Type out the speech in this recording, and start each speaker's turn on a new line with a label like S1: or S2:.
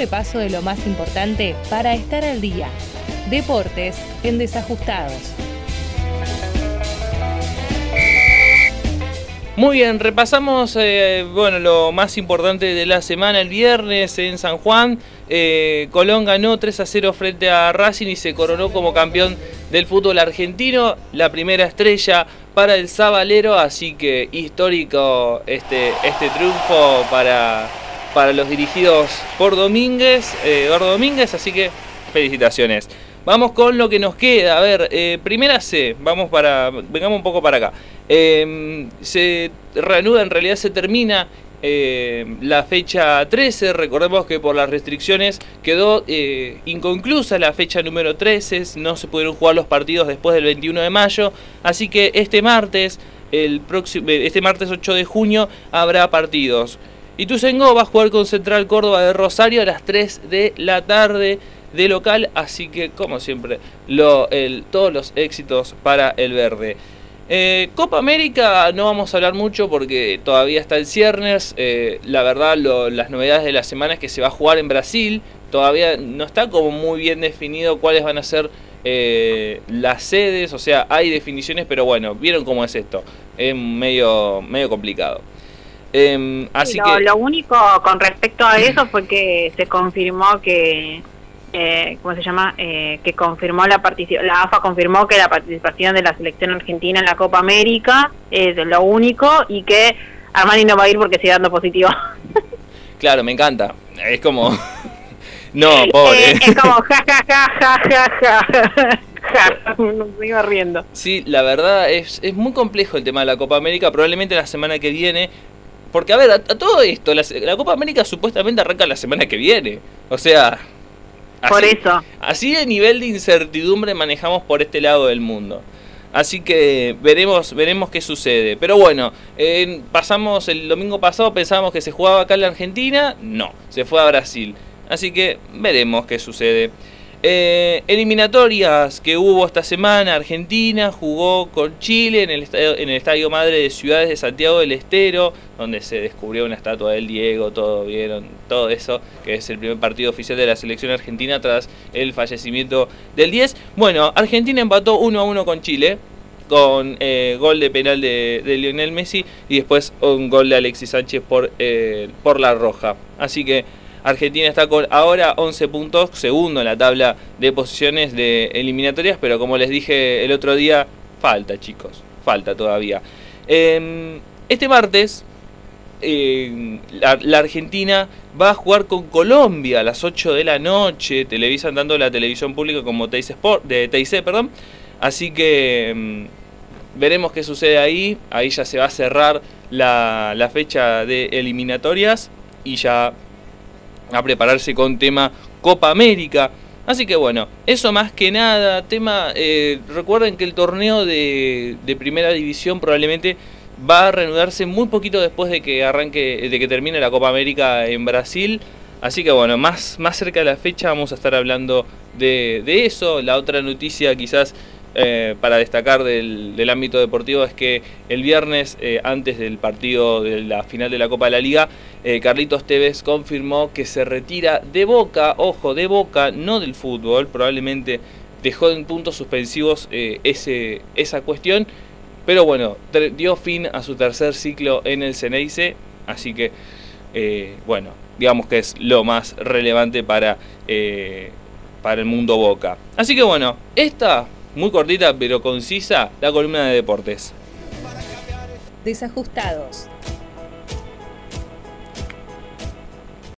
S1: repaso de lo más importante para estar al día. Deportes en Desajustados.
S2: Muy bien, repasamos eh, bueno, lo más importante de la semana el viernes en San Juan. Eh, Colón ganó 3 a 0 frente a Racing y se coronó como campeón del fútbol argentino. La primera estrella para el Zabalero, así que histórico este, este triunfo para, para los dirigidos por Domínguez, eh, Gordo Domínguez, así que felicitaciones. Vamos con lo que nos queda. A ver, eh, primera C, vamos para. Vengamos un poco para acá. Em, se reanuda, en realidad se termina eh, la fecha 13. Recordemos que por las restricciones quedó eh, inconclusa la fecha número 13. No se pudieron jugar los partidos después del 21 de mayo. Así que este martes, el próximo, este martes 8 de junio, habrá partidos. Y Tuzengo va a jugar con Central Córdoba de Rosario a las 3 de la tarde de local, así que como siempre, lo, todos los éxitos para el verde. Eh, Copa América no vamos a hablar mucho porque todavía está el ciernes. Eh, la verdad, las novedades de la semana es que se va a jugar en Brasil. Todavía no está como muy bien definido cuáles van a ser eh, las sedes. O sea, hay definiciones, pero bueno, vieron cómo es esto. Es medio, medio complicado.
S3: Em, así lo, que... lo único con respecto a eso fue que se confirmó que eh, ¿cómo se llama? Eh, que confirmó la participación, la AFA confirmó que la participación de la selección argentina en la Copa América es lo único y que Armani no va a ir porque sigue dando positivo.
S2: claro, me encanta. Es como... no, pobre.
S3: es como ja, ja, ja, ja, ja, ja. Me iba riendo.
S2: Sí, la verdad es, es muy complejo el tema de la Copa América. Probablemente la semana que viene porque, a ver, a, todo esto, la, la, Copa América supuestamente arranca la semana que viene. O sea,
S3: por eso.
S2: Así de nivel de incertidumbre manejamos por este lado del mundo. Así que veremos, veremos qué sucede. Pero bueno, pasamos el domingo pasado, pensábamos que se jugaba acá en la Argentina. No, se fue a Brasil. Así que veremos qué sucede. Eh, eliminatorias que hubo esta semana, Argentina jugó con Chile en el, estadio, en el Estadio Madre de Ciudades de Santiago del Estero, donde se descubrió una estatua del Diego, todo vieron, todo eso, que es el primer partido oficial de la selección argentina tras el fallecimiento del 10. Bueno, Argentina empató 1 a 1 con Chile, con eh, gol de penal de, Lionel Messi y después un gol de Alexis Sánchez por, eh, por la roja. Así que Argentina está con ahora 11 puntos, segundo en la tabla de posiciones de eliminatorias, pero como les dije el otro día, falta chicos, falta todavía. Em, este martes em, la, Argentina va a jugar con Colombia a las 8 de la noche, televisan tanto la televisión pública como TIC, Sport, de TIC, perdón. Así que em, veremos qué sucede ahí, ahí ya se va a cerrar la, la fecha de eliminatorias y ya a prepararse con tema Copa América. Así que bueno, eso más que nada, tema, eh, recuerden que el torneo de, primera división probablemente va a reanudarse muy poquito después de que arranque, de que termine la Copa América en Brasil. Así que bueno, más, más cerca de la fecha vamos a estar hablando de, de eso. La otra noticia quizás eh, para destacar del, ámbito deportivo es que el viernes, eh, antes del partido de la final de la Copa de la Liga, eh, Carlitos Tevez confirmó que se retira de Boca, ojo, de Boca, no del fútbol, probablemente dejó en puntos suspensivos ese, esa cuestión, pero bueno, dio fin a su tercer ciclo en el Ceneice, así que, bueno, digamos que es lo más relevante para, para el mundo Boca. Así que bueno, esta muy cortita pero concisa, la columna de deportes.
S1: Desajustados.